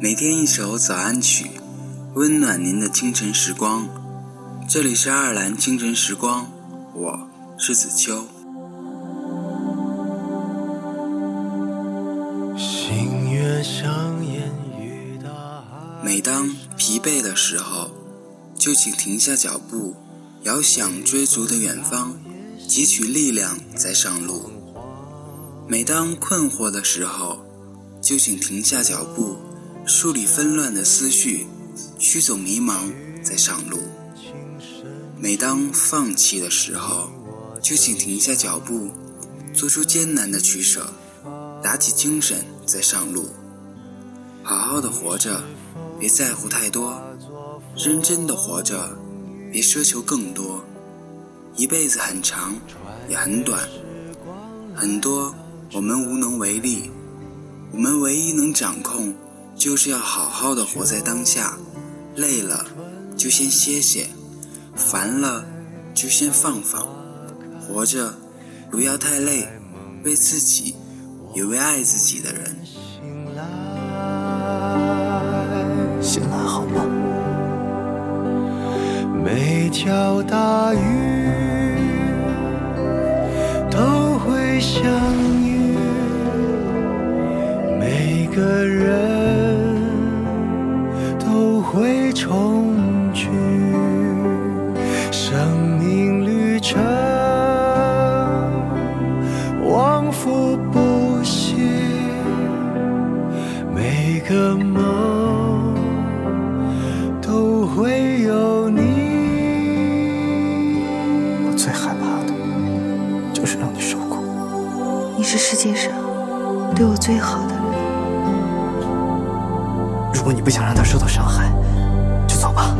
每天一首早安曲，温暖您的清晨时光。这里是爱尔兰清晨时光，我是子秋。每当疲惫的时候，就请停下脚步，遥想追逐的远方，汲取力量再上路。每当困惑的时候，就请停下脚步。梳理纷乱的思绪，驱走迷茫，再上路。每当放弃的时候，就请停下脚步，做出艰难的取舍，打起精神再上路。好好的活着，别在乎太多；认真的活着，别奢求更多。一辈子很长，也很短，很多我们无能为力，我们唯一能掌控。就是要好好的活在当下，累了就先歇歇，烦了就先放放，活着不要太累，为自己也为爱自己的人。醒来好吗？每条大鱼程往复不息，每个梦都会有你。我最害怕的就是让你受苦。你是世界上对我最好的人。如果你不想让他受到伤害。就走吧。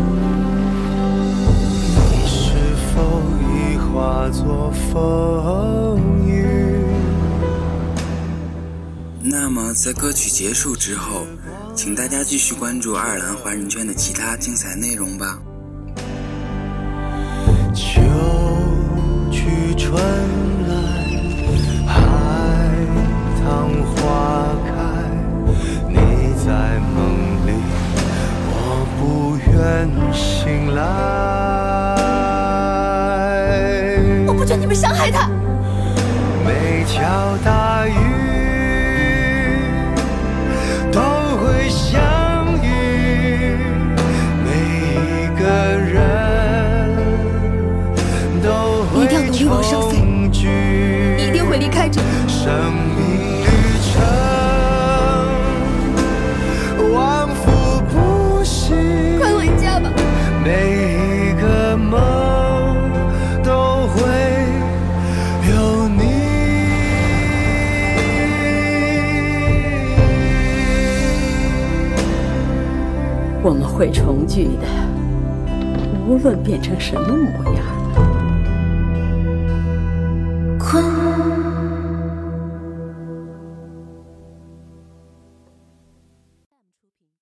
风雨那么，在歌曲结束之后，请大家继续关注爱尔兰华人圈的其他精彩内容吧。秋去春来，海棠花开，你在梦里。我不愿醒来。伤害他。每条大我们会重聚的，无论变成什么模样。